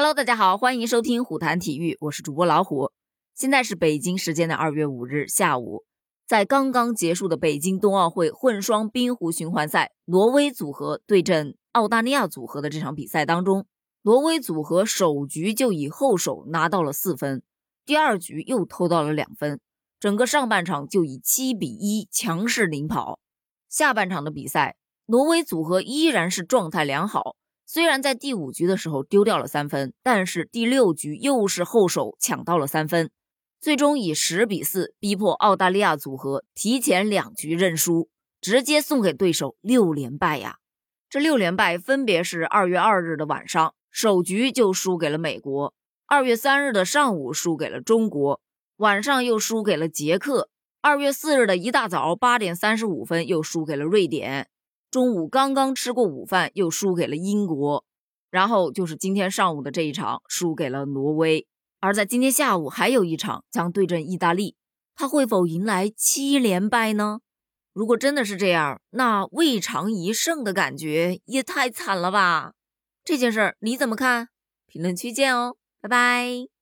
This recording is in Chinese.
Hello，大家好，欢迎收听虎谈体育，我是主播老虎。现在是北京时间的二月五日下午，在刚刚结束的北京冬奥会混双冰壶循环赛，挪威组合对阵澳大利亚组合的这场比赛当中，挪威组合首局就以后手拿到了四分，第二局又偷到了两分，整个上半场就以七比一强势领跑。下半场的比赛，挪威组合依然是状态良好。虽然在第五局的时候丢掉了三分，但是第六局又是后手抢到了三分，最终以十比四逼迫澳大利亚组合提前两局认输，直接送给对手六连败呀！这六连败分别是二月二日的晚上首局就输给了美国，二月三日的上午输给了中国，晚上又输给了捷克，二月四日的一大早八点三十五分又输给了瑞典。中午刚刚吃过午饭，又输给了英国，然后就是今天上午的这一场输给了挪威，而在今天下午还有一场将对阵意大利，他会否迎来七连败呢？如果真的是这样，那未尝一胜的感觉也太惨了吧！这件事儿你怎么看？评论区见哦，拜拜。